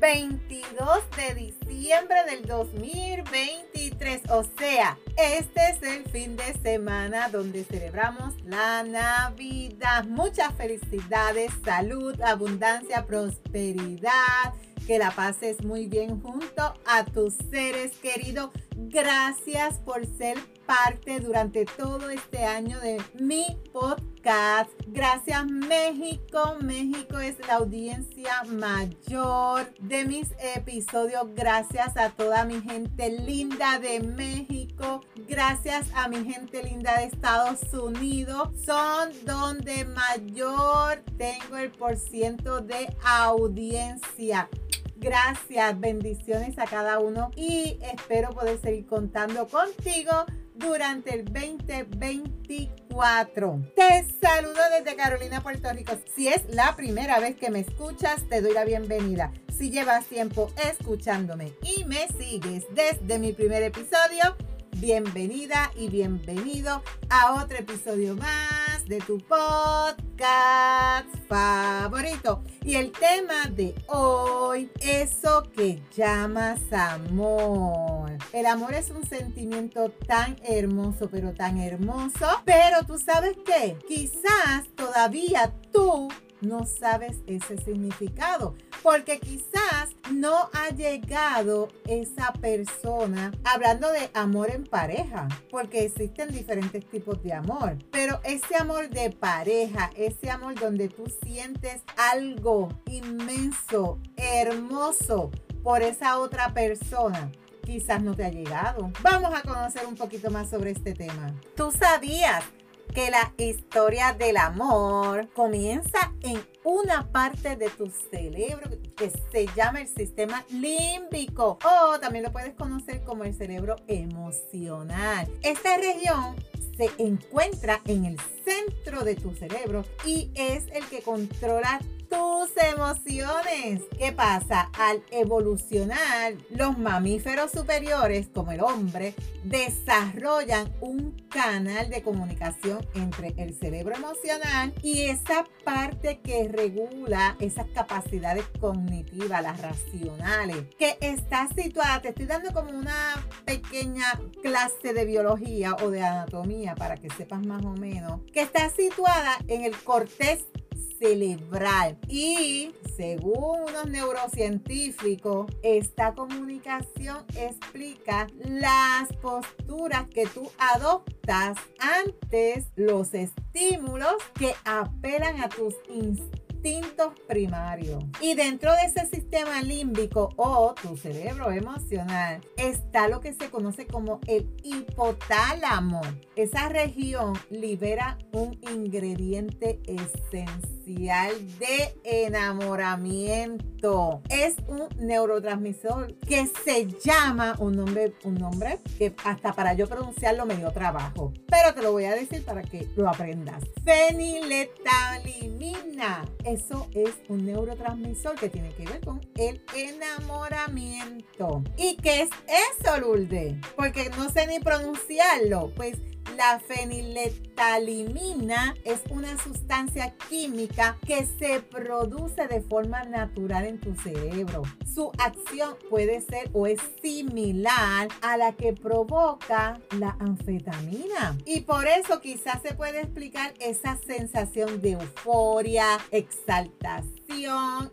22 de diciembre del 2023. O sea, este es el fin de semana donde celebramos la Navidad. Muchas felicidades, salud, abundancia, prosperidad. Que la pases muy bien junto a tus seres queridos. Gracias por ser parte durante todo este año de mi podcast. Gracias México. México es la audiencia mayor de mis episodios. Gracias a toda mi gente linda de México. Gracias a mi gente linda de Estados Unidos. Son donde mayor tengo el porciento de audiencia. Gracias, bendiciones a cada uno y espero poder seguir contando contigo durante el 2024. Te saludo desde Carolina, Puerto Rico. Si es la primera vez que me escuchas, te doy la bienvenida. Si llevas tiempo escuchándome y me sigues desde mi primer episodio, bienvenida y bienvenido a otro episodio más de tu podcast favorito. Y el tema de hoy, eso que llamas amor. El amor es un sentimiento tan hermoso, pero tan hermoso. Pero tú sabes qué, quizás todavía tú no sabes ese significado, porque quizás no ha llegado esa persona hablando de amor en pareja, porque existen diferentes tipos de amor, pero ese amor de pareja, ese amor donde tú sientes algo inmenso, hermoso por esa otra persona quizás no te ha llegado. Vamos a conocer un poquito más sobre este tema. ¿Tú sabías que la historia del amor comienza en una parte de tu cerebro que se llama el sistema límbico o también lo puedes conocer como el cerebro emocional. Esta región se encuentra en el centro de tu cerebro y es el que controla tus emociones. ¿Qué pasa? Al evolucionar, los mamíferos superiores, como el hombre, desarrollan un canal de comunicación entre el cerebro emocional y esa parte que regula esas capacidades cognitivas, las racionales, que está situada, te estoy dando como una pequeña clase de biología o de anatomía para que sepas más o menos, que está situada en el cortés cerebral. Y según unos neurocientíficos, esta comunicación explica las posturas que tú adoptas antes los estímulos que apelan a tus instintos instintos primarios. Y dentro de ese sistema límbico o tu cerebro emocional está lo que se conoce como el hipotálamo. Esa región libera un ingrediente esencial de enamoramiento. Es un neurotransmisor que se llama un nombre, un nombre que hasta para yo pronunciarlo me dio trabajo. Pero te lo voy a decir para que lo aprendas. Feniletalimina eso es un neurotransmisor que tiene que ver con el enamoramiento. ¿Y qué es eso, Lourdes? Porque no sé ni pronunciarlo. Pues La feniletalimina es una sustancia química que se produce de forma natural en tu cerebro. Su acción puede ser o es similar a la que provoca la anfetamina. Y por eso quizás se puede explicar esa sensación de euforia, exaltación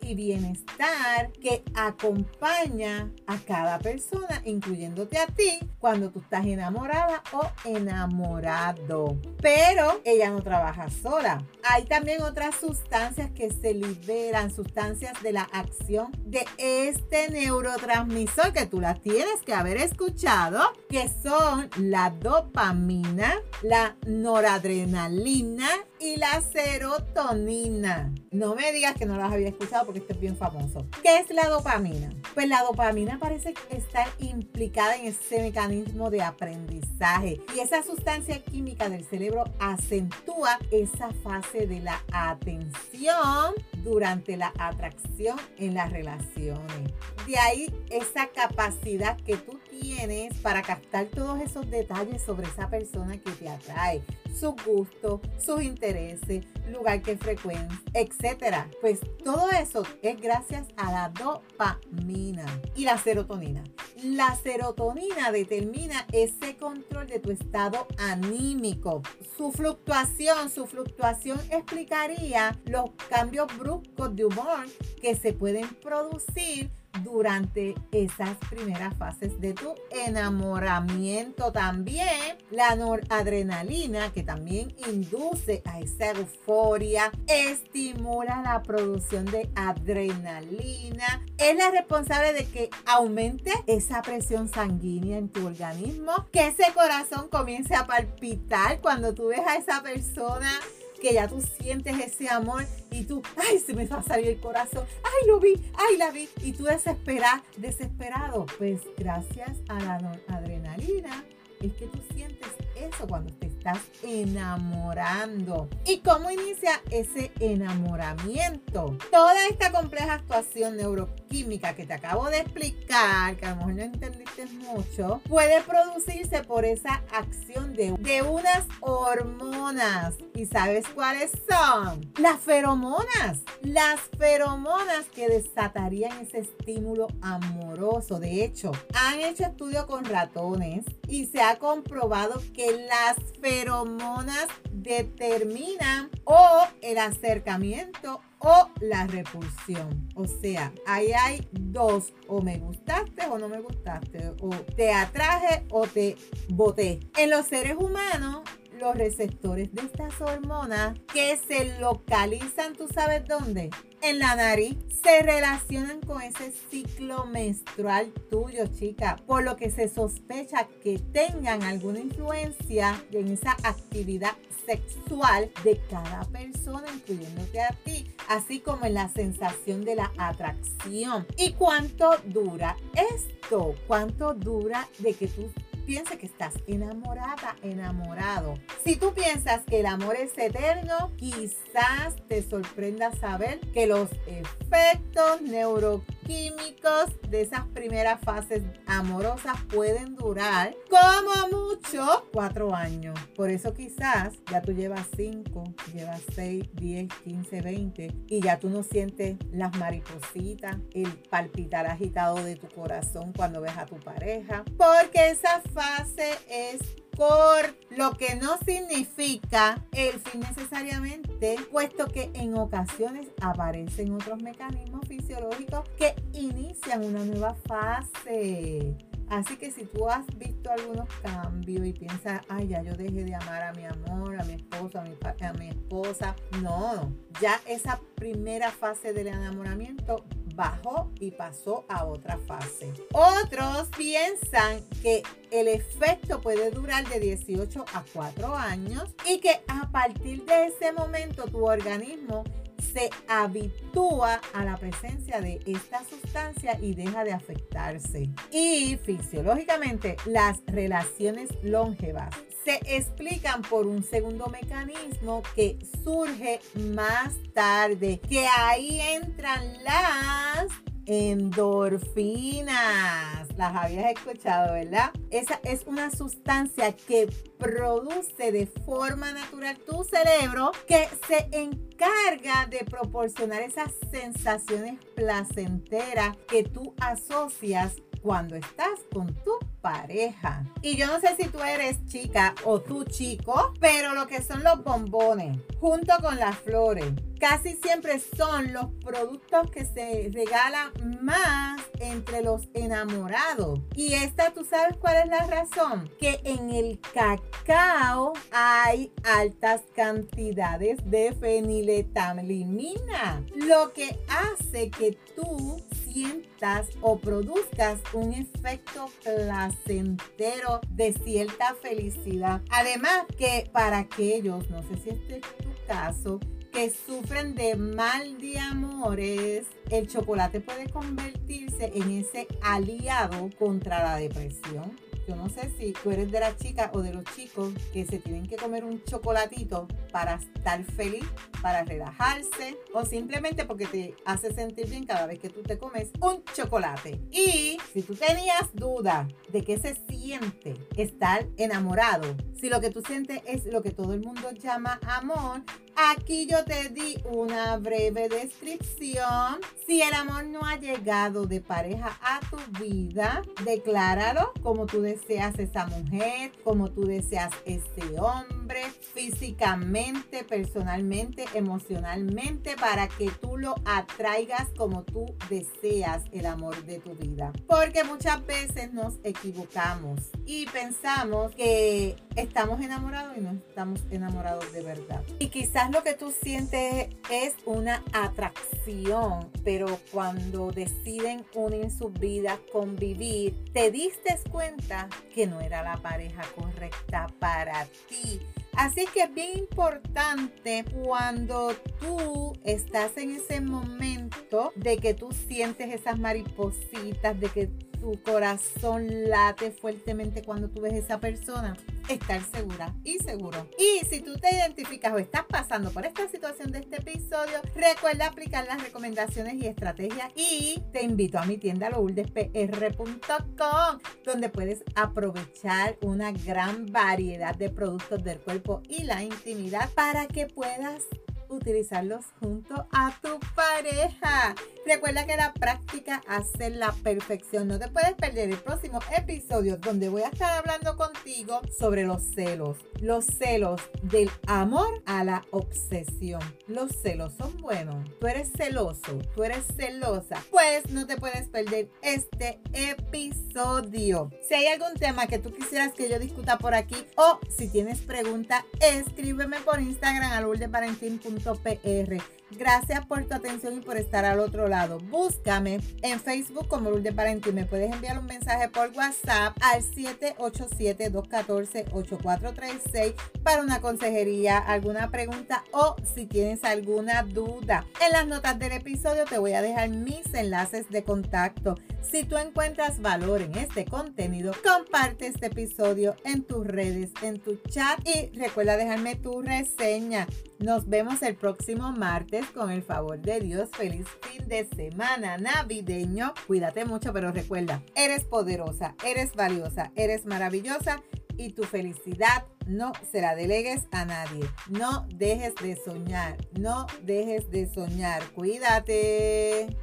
y bienestar que acompaña a cada persona, incluyéndote a ti, cuando tú estás enamorada o enamorado. Pero ella no trabaja sola. Hay también otras sustancias que se liberan, sustancias de la acción de este neurotransmisor que tú las tienes que haber escuchado, que son la dopamina, la noradrenalina y la serotonina. No me digas que no las había escuchado porque este es bien famoso. ¿Qué es la dopamina? Pues la dopamina parece estar implicada en ese mecanismo de aprendizaje y esa sustancia química del cerebro acentúa esa fase de la atención durante la atracción en las relaciones. De ahí esa capacidad que tú para captar todos esos detalles sobre esa persona que te atrae, su gusto, sus intereses, lugar que frecuenta, etcétera. Pues todo eso es gracias a la dopamina y la serotonina. La serotonina determina ese control de tu estado anímico. Su fluctuación, su fluctuación explicaría los cambios bruscos de humor que se pueden producir durante esas primeras fases de tu enamoramiento. También la noradrenalina, que también induce a esa euforia, estimula la producción de adrenalina, es la responsable de que aumente esa presión sanguínea en tu organismo, que ese corazón comience a palpitar cuando tú ves a esa persona que ya tú sientes ese amor y tú, ay, se me va a salir el corazón, ay, lo vi, ay, la vi, y tú desesperas, desesperado. Pues gracias a la adrenalina es que tú sientes eso cuando te estás enamorando. ¿Y cómo inicia ese enamoramiento? Toda esta compleja actuación neuroquímica que te acabo de explicar, que a lo mejor no entendiste mucho, puede producirse por esa acción de, de unas hormonas. ¿Y sabes cuáles son? Las feromonas. Las feromonas que desatarían ese estímulo amoroso. De hecho, han hecho estudios con ratones y se ha comprobado que las feromonas determinan o el acercamiento o la repulsión. O sea, ahí hay dos, o me gustaste o no me gustaste, o te atraje o te boté. En los seres humanos, los receptores de estas hormonas que se localizan, ¿tú sabes dónde? En la nariz. Se relacionan con ese ciclo menstrual tuyo, chica, por lo que se sospecha que tengan alguna influencia en esa actividad sexual de cada persona, incluyéndote a ti, así como en la sensación de la atracción. ¿Y cuánto dura esto? ¿Cuánto dura de que tú piense que estás enamorada, enamorado. Si tú piensas que el amor es eterno, quizás te sorprenda saber que los efectos neuroquímicos de esas primeras fases amorosas pueden durar como mucho cuatro años. Por eso quizás ya tú llevas cinco, llevas seis, diez, quince, veinte y ya tú no sientes las maripositas, el palpitar agitado de tu corazón cuando ves a tu pareja, porque esa fase es por lo que no significa el fin necesariamente, puesto que en ocasiones aparecen otros mecanismos fisiológicos que inician una nueva fase. Así que si tú has visto algunos cambios y piensas, ay, ya yo dejé de amar a mi amor, a mi esposo, a mi, a mi esposa, no, ya esa primera fase del enamoramiento bajó y pasó a otra fase. Otros piensan que el efecto puede durar de 18 a 4 años y que a partir de ese momento tu organismo se habitúa a la presencia de esta sustancia y deja de afectarse. Y fisiológicamente las relaciones longevas se explican por un segundo mecanismo que surge más tarde, que ahí entran las endorfinas. Las habías escuchado, ¿verdad? Esa es una sustancia que produce de forma natural tu cerebro que se encarga de proporcionar esas sensaciones placenteras que tú asocias cuando estás con tu pareja. Y yo no sé si tú eres chica o tú chico, pero lo que son los bombones junto con las flores casi siempre son los productos que se regalan más entre los enamorados. Y esta, ¿tú sabes cuál es la razón? Que en el cacao hay altas cantidades de feniletalamina, lo que hace que tú o produzcas un efecto placentero de cierta felicidad. Además que para aquellos, no sé si este es tu caso, que sufren de mal de amores, el chocolate puede convertirse en ese aliado contra la depresión. Yo no sé si tú eres de las chicas o de los chicos que se tienen que comer un chocolatito para estar feliz, para relajarse o simplemente porque te hace sentir bien cada vez que tú te comes un chocolate. Y si tú tenías duda de qué se siente estar enamorado, si lo que tú sientes es lo que todo el mundo llama amor, Aquí yo te di una breve descripción. Si el amor no ha llegado de pareja a tu vida, decláralo como tú deseas esa mujer, como tú deseas ese hombre, físicamente, personalmente, emocionalmente, para que tú lo atraigas como tú deseas el amor de tu vida. Porque muchas veces nos equivocamos y pensamos que estamos enamorados y no estamos enamorados de verdad. Y quizás lo que tú sientes es una atracción, pero cuando deciden unir su vida, convivir, te diste cuenta que no era la pareja correcta para ti. Así que es bien importante cuando tú estás en ese momento de que tú sientes esas maripositas, de que tu corazón late fuertemente cuando tú ves esa persona, estar segura y seguro. Y si tú te identificas o estás pasando por esta situación de este episodio, recuerda aplicar las recomendaciones y estrategias y te invito a mi tienda lourdespr.com donde puedes aprovechar una gran variedad de productos del cuerpo y la intimidad para que puedas utilizarlos junto a tu pareja. Recuerda que la práctica hace la perfección. No te puedes perder el próximo episodio donde voy a estar hablando contigo sobre los celos. Los celos del amor a la obsesión. Los celos son buenos. Tú eres celoso, tú eres celosa. Pues no te puedes perder este episodio. Si hay algún tema que tú quisieras que yo discuta por aquí o si tienes pregunta, escríbeme por Instagram a lourdesvalentín.pr. Gracias por tu atención y por estar al otro lado. Búscame en Facebook como Lourdes Valentín. Me puedes enviar un mensaje por WhatsApp al 787-214-8436 para una consejería, alguna pregunta o si tienes alguna duda. En las notas del episodio te voy a dejar mis enlaces de contacto. Si tú encuentras valor en este contenido, comparte este episodio en tus redes, en tu chat y recuerda dejarme tu reseña. Nos vemos el próximo martes con el favor de Dios. Feliz fin de semana navideño. Cuídate mucho, pero recuerda, eres poderosa, eres valiosa, eres maravillosa y tu felicidad no se la delegues a nadie. No dejes de soñar, no dejes de soñar. Cuídate.